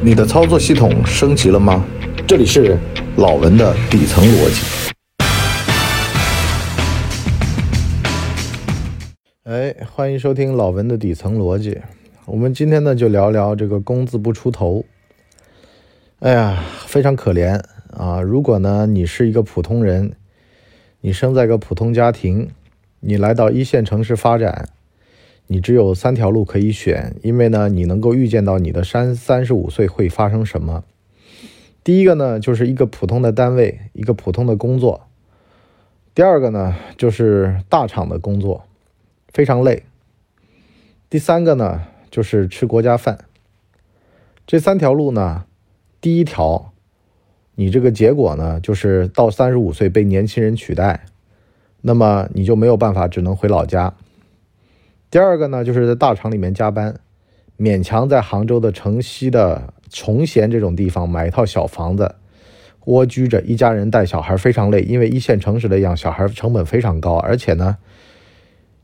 你的操作系统升级了吗？这里是老文的底层逻辑。哎，欢迎收听老文的底层逻辑。我们今天呢就聊聊这个工字不出头。哎呀，非常可怜啊！如果呢你是一个普通人，你生在个普通家庭，你来到一线城市发展。你只有三条路可以选，因为呢，你能够预见到你的三三十五岁会发生什么。第一个呢，就是一个普通的单位，一个普通的工作；第二个呢，就是大厂的工作，非常累；第三个呢，就是吃国家饭。这三条路呢，第一条，你这个结果呢，就是到三十五岁被年轻人取代，那么你就没有办法，只能回老家。第二个呢，就是在大厂里面加班，勉强在杭州的城西的崇贤这种地方买一套小房子，蜗居着，一家人带小孩非常累，因为一线城市的养小孩成本非常高，而且呢，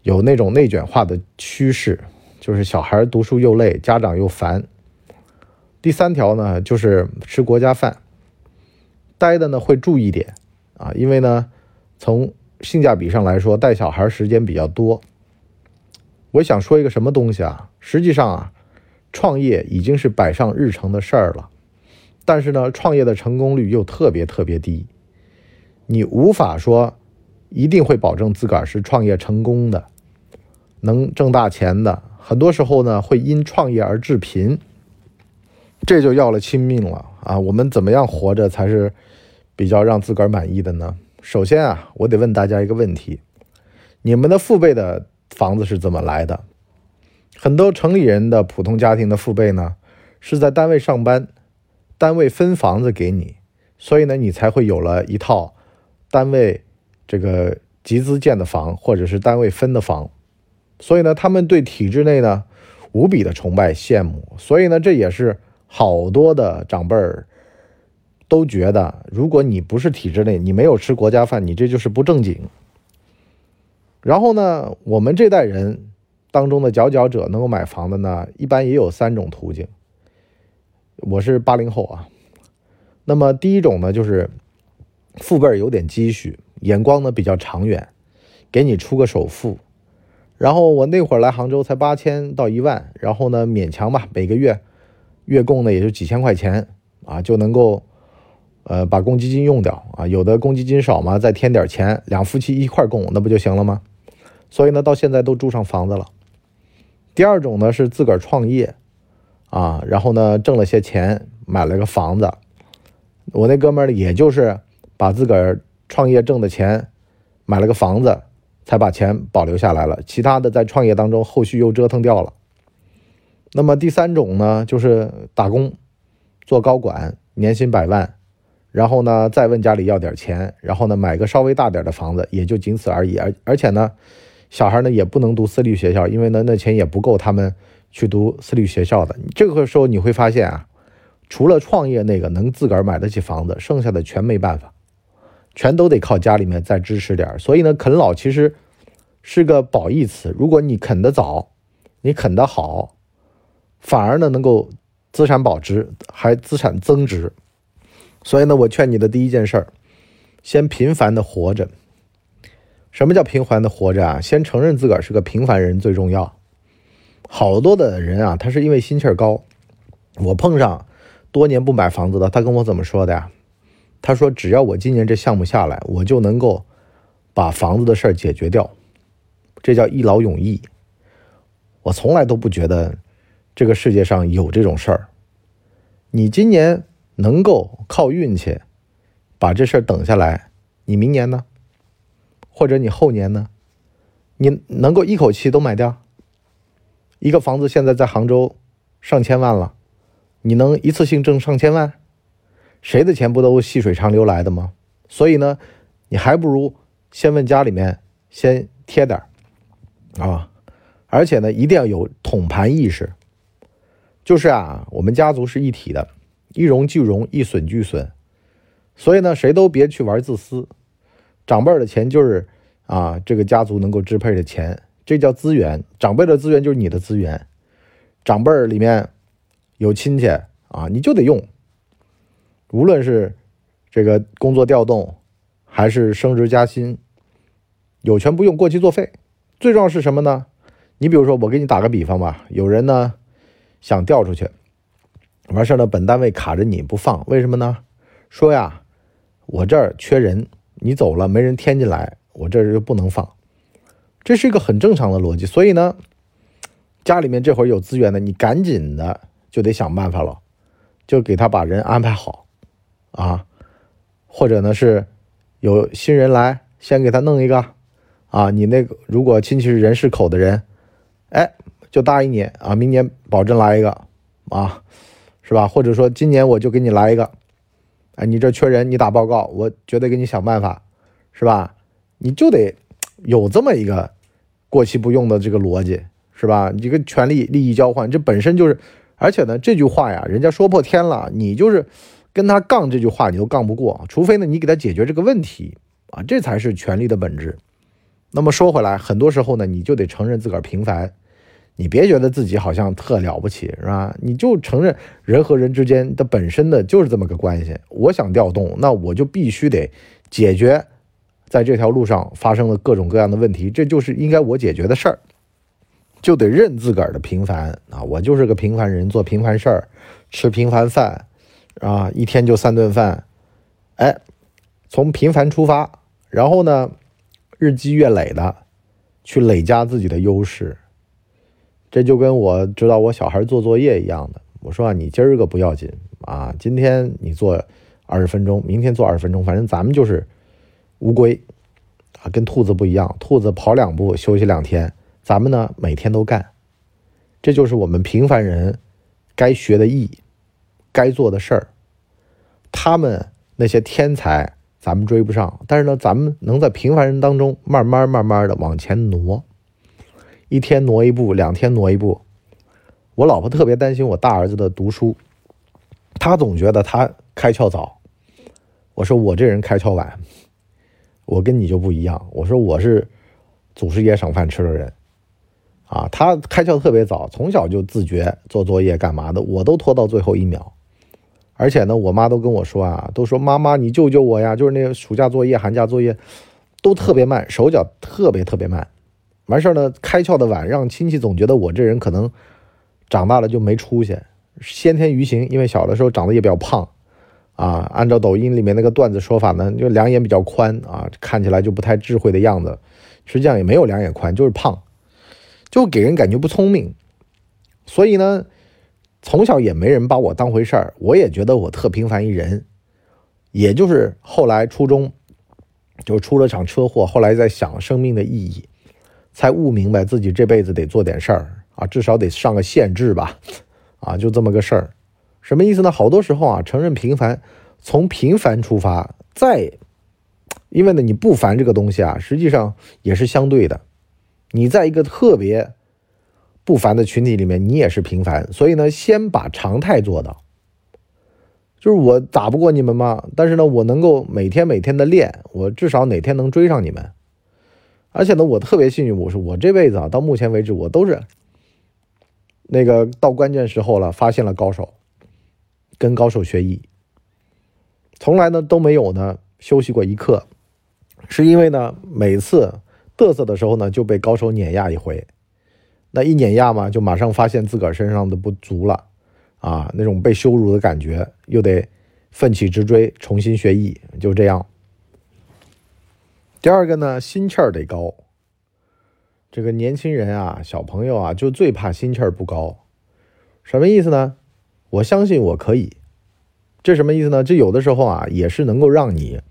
有那种内卷化的趋势，就是小孩读书又累，家长又烦。第三条呢，就是吃国家饭，待的呢会注意点啊，因为呢，从性价比上来说，带小孩时间比较多。我想说一个什么东西啊？实际上啊，创业已经是摆上日程的事儿了，但是呢，创业的成功率又特别特别低。你无法说一定会保证自个儿是创业成功的，能挣大钱的。很多时候呢，会因创业而致贫，这就要了亲命了啊！我们怎么样活着才是比较让自个儿满意的呢？首先啊，我得问大家一个问题：你们的父辈的。房子是怎么来的？很多城里人的普通家庭的父辈呢，是在单位上班，单位分房子给你，所以呢，你才会有了一套单位这个集资建的房，或者是单位分的房。所以呢，他们对体制内呢无比的崇拜羡慕。所以呢，这也是好多的长辈儿都觉得，如果你不是体制内，你没有吃国家饭，你这就是不正经。然后呢，我们这代人当中的佼佼者能够买房的呢，一般也有三种途径。我是八零后啊，那么第一种呢，就是父辈有点积蓄，眼光呢比较长远，给你出个首付。然后我那会儿来杭州才八千到一万，然后呢勉强吧，每个月月供呢也就几千块钱啊，就能够呃把公积金用掉啊。有的公积金少嘛，再添点钱，两夫妻一块供，那不就行了吗？所以呢，到现在都住上房子了。第二种呢是自个儿创业，啊，然后呢挣了些钱，买了个房子。我那哥们儿也就是把自个儿创业挣的钱买了个房子，才把钱保留下来了。其他的在创业当中后续又折腾掉了。那么第三种呢，就是打工，做高管，年薪百万，然后呢再问家里要点钱，然后呢买个稍微大点的房子，也就仅此而已。而而且呢。小孩呢也不能读私立学校，因为呢那钱也不够他们去读私立学校的。这个时候你会发现啊，除了创业那个能自个儿买得起房子，剩下的全没办法，全都得靠家里面再支持点所以呢，啃老其实是个褒义词。如果你啃得早，你啃得好，反而呢能够资产保值，还资产增值。所以呢，我劝你的第一件事儿，先平凡的活着。什么叫平凡的活着啊？先承认自个儿是个平凡人最重要。好多的人啊，他是因为心气儿高。我碰上多年不买房子的，他跟我怎么说的呀？他说：“只要我今年这项目下来，我就能够把房子的事儿解决掉。”这叫一劳永逸。我从来都不觉得这个世界上有这种事儿。你今年能够靠运气把这事儿等下来，你明年呢？或者你后年呢？你能够一口气都买掉一个房子？现在在杭州上千万了，你能一次性挣上千万？谁的钱不都细水长流来的吗？所以呢，你还不如先问家里面先贴点儿啊！而且呢，一定要有统盘意识，就是啊，我们家族是一体的，一荣俱荣，一损俱损，所以呢，谁都别去玩自私。长辈的钱就是啊，这个家族能够支配的钱，这叫资源。长辈的资源就是你的资源。长辈里面有亲戚啊，你就得用。无论是这个工作调动，还是升职加薪，有权不用过期作废。最重要是什么呢？你比如说，我给你打个比方吧，有人呢想调出去，完事儿呢，本单位卡着你不放，为什么呢？说呀，我这儿缺人，你走了没人添进来，我这儿就不能放。这是一个很正常的逻辑。所以呢，家里面这会儿有资源的，你赶紧的就得想办法了，就给他把人安排好啊，或者呢是有新人来，先给他弄一个。啊，你那个如果亲戚是人事口的人，哎，就答应你啊，明年保证来一个啊，是吧？或者说今年我就给你来一个，哎，你这缺人，你打报告，我绝对给你想办法，是吧？你就得有这么一个过期不用的这个逻辑，是吧？一个权利利益交换，这本身就是，而且呢，这句话呀，人家说破天了，你就是跟他杠这句话，你都杠不过，除非呢，你给他解决这个问题啊，这才是权力的本质。那么说回来，很多时候呢，你就得承认自个儿平凡，你别觉得自己好像特了不起，是吧？你就承认人和人之间的本身的就是这么个关系。我想调动，那我就必须得解决在这条路上发生的各种各样的问题，这就是应该我解决的事儿，就得认自个儿的平凡啊！我就是个平凡人，做平凡事儿，吃平凡饭，啊，一天就三顿饭，哎，从平凡出发，然后呢？日积月累的去累加自己的优势，这就跟我指导我小孩做作业一样的。我说啊，你今儿个不要紧啊，今天你做二十分钟，明天做二十分钟，反正咱们就是乌龟啊，跟兔子不一样。兔子跑两步休息两天，咱们呢每天都干。这就是我们平凡人该学的艺，该做的事儿。他们那些天才。咱们追不上，但是呢，咱们能在平凡人当中慢慢慢慢的往前挪，一天挪一步，两天挪一步。我老婆特别担心我大儿子的读书，她总觉得他开窍早。我说我这人开窍晚，我跟你就不一样。我说我是祖师爷赏饭吃的人，啊，他开窍特别早，从小就自觉做作业干嘛的，我都拖到最后一秒。而且呢，我妈都跟我说啊，都说妈妈你救救我呀！就是那个暑假作业、寒假作业，都特别慢，手脚特别特别慢。完事儿呢，开窍的晚，让亲戚总觉得我这人可能长大了就没出息，先天愚形。因为小的时候长得也比较胖啊，按照抖音里面那个段子说法呢，就两眼比较宽啊，看起来就不太智慧的样子。实际上也没有两眼宽，就是胖，就给人感觉不聪明。所以呢。从小也没人把我当回事儿，我也觉得我特平凡一人。也就是后来初中就出了场车祸，后来在想生命的意义，才悟明白自己这辈子得做点事儿啊，至少得上个县志吧，啊，就这么个事儿。什么意思呢？好多时候啊，承认平凡，从平凡出发，再因为呢，你不凡这个东西啊，实际上也是相对的。你在一个特别。不凡的群体里面，你也是平凡，所以呢，先把常态做到。就是我打不过你们嘛，但是呢，我能够每天每天的练，我至少哪天能追上你们。而且呢，我特别幸运，我说我这辈子啊，到目前为止，我都是那个到关键时候了，发现了高手，跟高手学艺，从来呢都没有呢休息过一刻，是因为呢每次嘚瑟的时候呢就被高手碾压一回。那一碾压嘛，就马上发现自个儿身上的不足了，啊，那种被羞辱的感觉，又得奋起直追，重新学艺，就这样。第二个呢，心气儿得高。这个年轻人啊，小朋友啊，就最怕心气儿不高。什么意思呢？我相信我可以。这什么意思呢？这有的时候啊，也是能够让你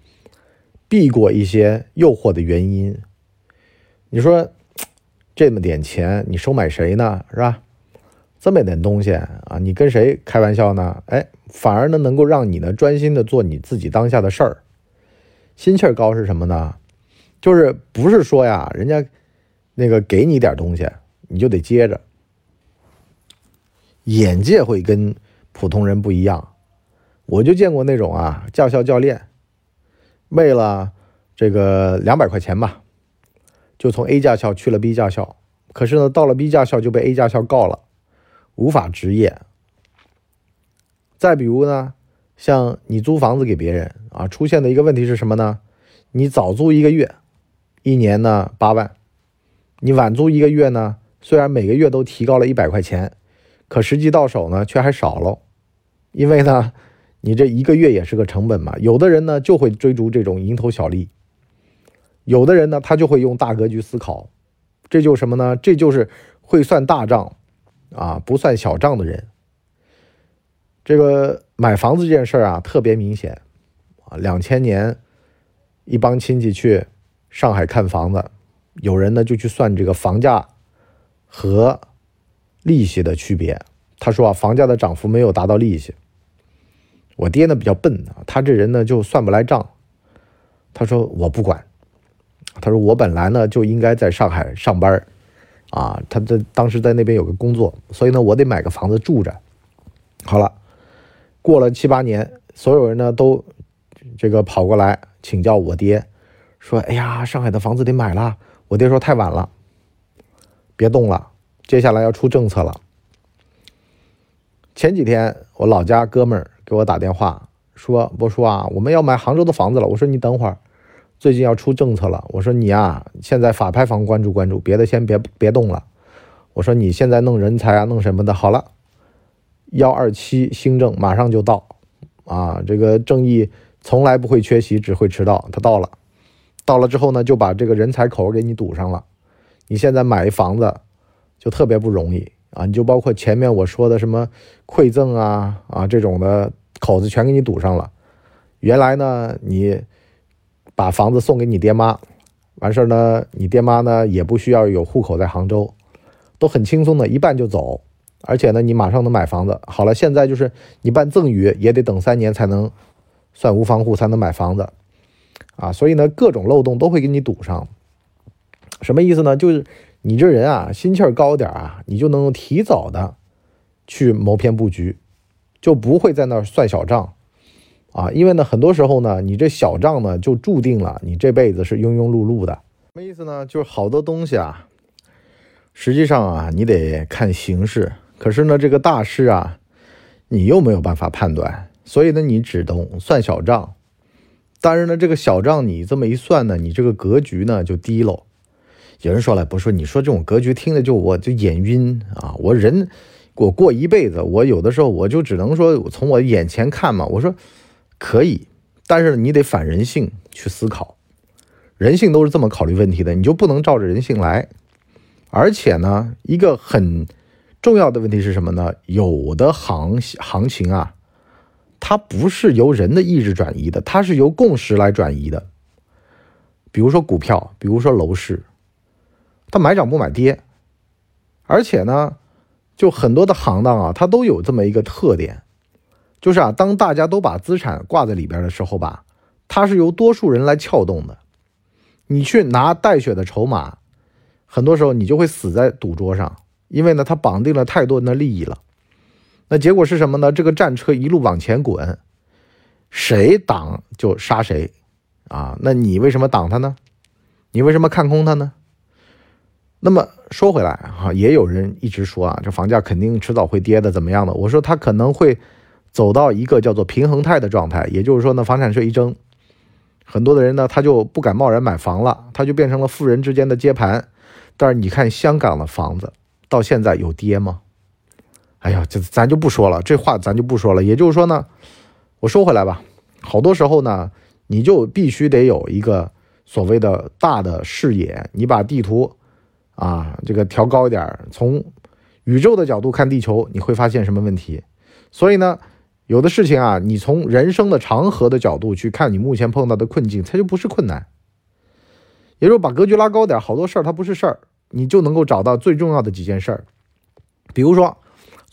避过一些诱惑的原因。你说。这么点钱，你收买谁呢？是吧？这么点东西啊，你跟谁开玩笑呢？哎，反而呢能够让你呢专心的做你自己当下的事儿。心气儿高是什么呢？就是不是说呀，人家那个给你点东西，你就得接着。眼界会跟普通人不一样。我就见过那种啊，驾校教练，为了这个两百块钱吧。就从 A 驾校去了 B 驾校，可是呢，到了 B 驾校就被 A 驾校告了，无法执业。再比如呢，像你租房子给别人啊，出现的一个问题是什么呢？你早租一个月，一年呢八万；你晚租一个月呢，虽然每个月都提高了一百块钱，可实际到手呢却还少了，因为呢，你这一个月也是个成本嘛。有的人呢就会追逐这种蝇头小利，有的人呢他就会用大格局思考，这就什么呢？这就是会算大账啊，不算小账的人。这个买房子这件事儿啊，特别明显啊。两千年，一帮亲戚去上海看房子，有人呢就去算这个房价和利息的区别。他说啊，房价的涨幅没有达到利息。我爹呢比较笨啊，他这人呢就算不来账。他说我不管，他说我本来呢就应该在上海上班啊，他在当时在那边有个工作，所以呢我得买个房子住着。好了。过了七八年，所有人呢都这个跑过来请教我爹，说：“哎呀，上海的房子得买了。”我爹说：“太晚了，别动了，接下来要出政策了。”前几天我老家哥们儿给我打电话说：“波叔啊，我们要买杭州的房子了。”我说：“你等会儿，最近要出政策了。”我说：“你啊，现在法拍房关注关注，别的先别别动了。”我说：“你现在弄人才啊，弄什么的？好了。”幺二七新政马上就到，啊，这个正义从来不会缺席，只会迟到。他到了，到了之后呢，就把这个人才口给你堵上了。你现在买一房子就特别不容易啊！你就包括前面我说的什么馈赠啊啊这种的口子全给你堵上了。原来呢，你把房子送给你爹妈，完事儿呢，你爹妈呢也不需要有户口在杭州，都很轻松的一办就走。而且呢，你马上能买房子。好了，现在就是你办赠与也得等三年才能算无房户，才能买房子啊。所以呢，各种漏洞都会给你堵上。什么意思呢？就是你这人啊，心气儿高点啊，你就能提早的去谋篇布局，就不会在那儿算小账啊。因为呢，很多时候呢，你这小账呢，就注定了你这辈子是庸庸碌碌的。什么意思呢？就是好多东西啊，实际上啊，你得看形势。可是呢，这个大事啊，你又没有办法判断，所以呢，你只能算小账。但是呢，这个小账你这么一算呢，你这个格局呢就低喽。有人说了，不是你说这种格局听着就我就眼晕啊！我人我过一辈子，我有的时候我就只能说从我眼前看嘛。我说可以，但是你得反人性去思考，人性都是这么考虑问题的，你就不能照着人性来。而且呢，一个很。重要的问题是什么呢？有的行行情啊，它不是由人的意志转移的，它是由共识来转移的。比如说股票，比如说楼市，它买涨不买跌。而且呢，就很多的行当啊，它都有这么一个特点，就是啊，当大家都把资产挂在里边的时候吧，它是由多数人来撬动的。你去拿带血的筹码，很多时候你就会死在赌桌上。因为呢，它绑定了太多人的利益了，那结果是什么呢？这个战车一路往前滚，谁挡就杀谁，啊，那你为什么挡他呢？你为什么看空他呢？那么说回来哈，也有人一直说啊，这房价肯定迟早会跌的，怎么样的？我说它可能会走到一个叫做平衡态的状态，也就是说呢，房产税一征，很多的人呢他就不敢贸然买房了，他就变成了富人之间的接盘。但是你看香港的房子。到现在有跌吗？哎呀，这咱就不说了，这话咱就不说了。也就是说呢，我说回来吧，好多时候呢，你就必须得有一个所谓的大的视野，你把地图啊这个调高一点，从宇宙的角度看地球，你会发现什么问题？所以呢，有的事情啊，你从人生的长河的角度去看你目前碰到的困境，它就不是困难。也就是把格局拉高点，好多事儿它不是事儿。你就能够找到最重要的几件事儿，比如说，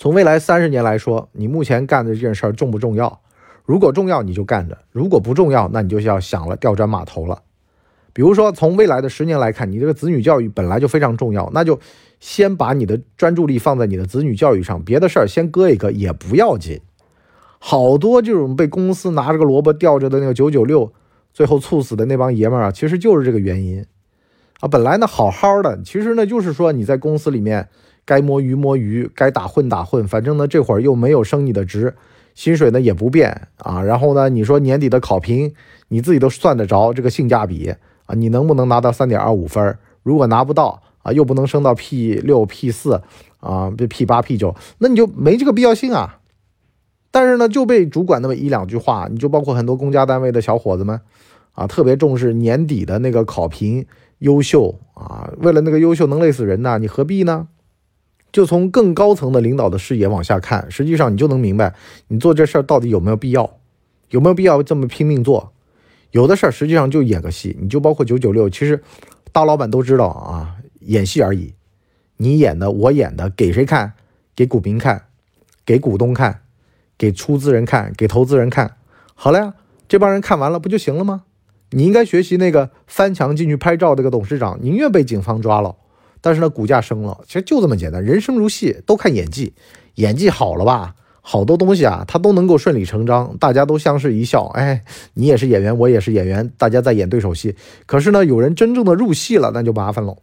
从未来三十年来说，你目前干的这件事儿重不重要？如果重要，你就干着；如果不重要，那你就要想了调转码头了。比如说，从未来的十年来看，你这个子女教育本来就非常重要，那就先把你的专注力放在你的子女教育上，别的事儿先搁一搁也不要紧。好多这种被公司拿着个萝卜吊着的那个九九六，最后猝死的那帮爷们儿啊，其实就是这个原因。啊，本来呢好好的，其实呢就是说你在公司里面该摸鱼摸鱼，该打混打混，反正呢这会儿又没有升你的职，薪水呢也不变啊，然后呢，你说年底的考评你自己都算得着这个性价比啊，你能不能拿到三点二五分？如果拿不到啊，又不能升到 P 六 P 四啊，这 P 八 P 九，那你就没这个必要性啊。但是呢，就被主管那么一两句话，你就包括很多公家单位的小伙子们啊，特别重视年底的那个考评优秀啊，为了那个优秀能累死人呐，你何必呢？就从更高层的领导的视野往下看，实际上你就能明白，你做这事儿到底有没有必要，有没有必要这么拼命做？有的事儿实际上就演个戏，你就包括九九六，其实大老板都知道啊，演戏而已。你演的，我演的，给谁看？给股民看，给股东看，给出资人看，给投资人看。好了呀，这帮人看完了不就行了吗？你应该学习那个翻墙进去拍照这个董事长，宁愿被警方抓了。但是呢，股价升了，其实就这么简单。人生如戏，都看演技，演技好了吧，好多东西啊，它都能够顺理成章，大家都相视一笑。哎，你也是演员，我也是演员，大家在演对手戏。可是呢，有人真正的入戏了，那就麻烦了，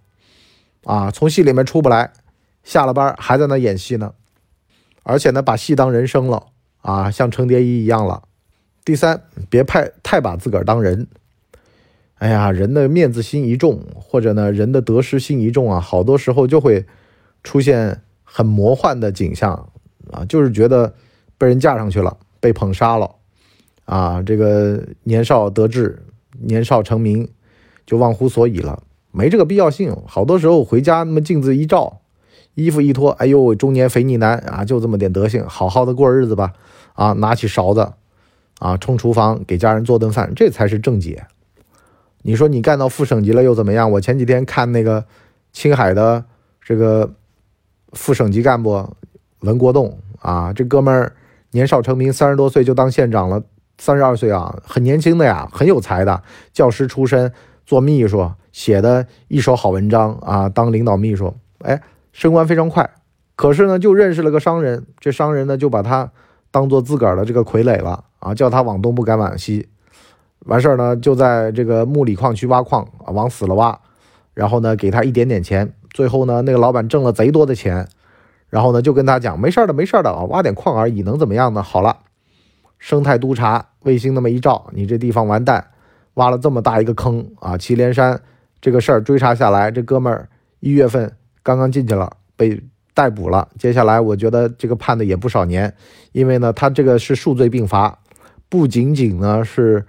啊，从戏里面出不来，下了班还在那演戏呢，而且呢，把戏当人生了啊，像程蝶衣一样了。第三，别太太把自个儿当人。哎呀，人的面子心一重，或者呢，人的得失心一重啊，好多时候就会出现很魔幻的景象啊，就是觉得被人架上去了，被捧杀了啊，这个年少得志，年少成名，就忘乎所以了，没这个必要性。好多时候回家那么镜子一照，衣服一脱，哎呦，中年肥腻男啊，就这么点德行，好好的过日子吧啊，拿起勺子啊，冲厨房给家人做顿饭，这才是正解。你说你干到副省级了又怎么样？我前几天看那个青海的这个副省级干部文国栋啊，这哥们儿年少成名，三十多岁就当县长了，三十二岁啊，很年轻的呀，很有才的，教师出身，做秘书写的一手好文章啊，当领导秘书，哎，升官非常快。可是呢，就认识了个商人，这商人呢就把他当做自个儿的这个傀儡了啊，叫他往东不敢往西。完事儿呢，就在这个木里矿区挖矿啊，往死了挖，然后呢，给他一点点钱。最后呢，那个老板挣了贼多的钱，然后呢，就跟他讲，没事的，没事的啊，挖点矿而已，能怎么样呢？好了，生态督察卫星那么一照，你这地方完蛋，挖了这么大一个坑啊！祁连山这个事儿追查下来，这哥们儿一月份刚刚进去了，被逮捕了。接下来我觉得这个判的也不少年，因为呢，他这个是数罪并罚，不仅仅呢是。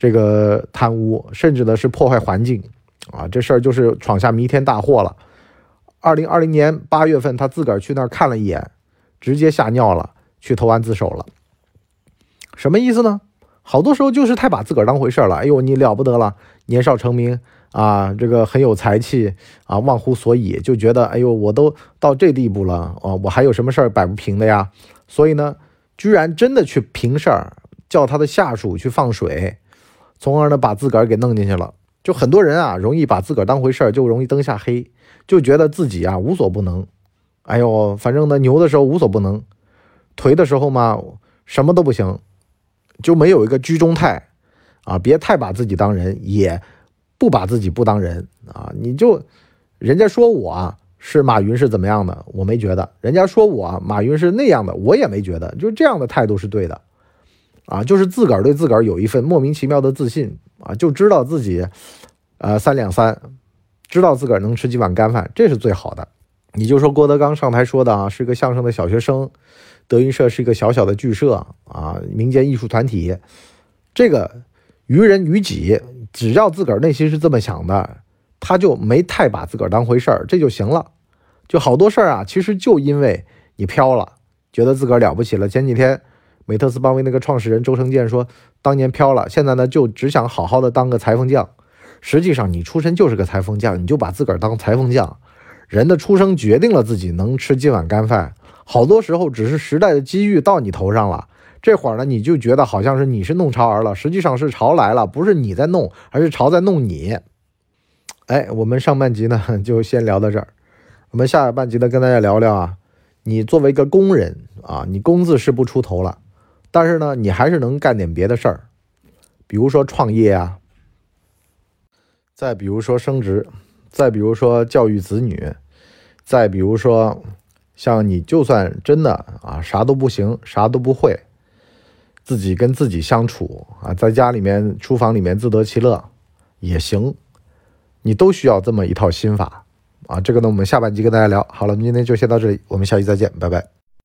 这个贪污，甚至呢是破坏环境，啊，这事儿就是闯下弥天大祸了。二零二零年八月份，他自个儿去那儿看了一眼，直接吓尿了，去投案自首了。什么意思呢？好多时候就是太把自个儿当回事了。哎呦，你了不得了，年少成名啊，这个很有才气啊，忘乎所以，就觉得哎呦，我都到这地步了啊，我还有什么事儿摆不平的呀？所以呢，居然真的去平事儿，叫他的下属去放水。从而呢，把自个儿给弄进去了。就很多人啊，容易把自个儿当回事儿，就容易灯下黑，就觉得自己啊无所不能。哎呦，反正呢，牛的时候无所不能，颓的时候嘛，什么都不行，就没有一个居中态啊。别太把自己当人，也不把自己不当人啊。你就人家说我是马云是怎么样的，我没觉得；人家说我马云是那样的，我也没觉得。就这样的态度是对的。啊，就是自个儿对自个儿有一份莫名其妙的自信啊，就知道自己，呃，三两三，知道自个儿能吃几碗干饭，这是最好的。你就说郭德纲上台说的啊，是个相声的小学生，德云社是一个小小的剧社啊，民间艺术团体，这个于人于己，只要自个儿内心是这么想的，他就没太把自个儿当回事儿，这就行了。就好多事儿啊，其实就因为你飘了，觉得自个儿了不起了。前几天。美特斯邦威那个创始人周成建说：“当年飘了，现在呢就只想好好的当个裁缝匠。实际上，你出身就是个裁缝匠，你就把自个儿当裁缝匠。人的出生决定了自己能吃几碗干饭。好多时候只是时代的机遇到你头上了，这会儿呢你就觉得好像是你是弄潮儿了，实际上是潮来了，不是你在弄，而是潮在弄你。哎，我们上半集呢 就先聊到这儿，我们下半集呢跟大家聊聊啊，你作为一个工人啊，你工资是不出头了。”但是呢，你还是能干点别的事儿，比如说创业啊，再比如说升职，再比如说教育子女，再比如说，像你就算真的啊啥都不行，啥都不会，自己跟自己相处啊，在家里面书房里面自得其乐也行，你都需要这么一套心法啊。这个呢，我们下半集跟大家聊。好了，我们今天就先到这里，我们下期再见，拜拜。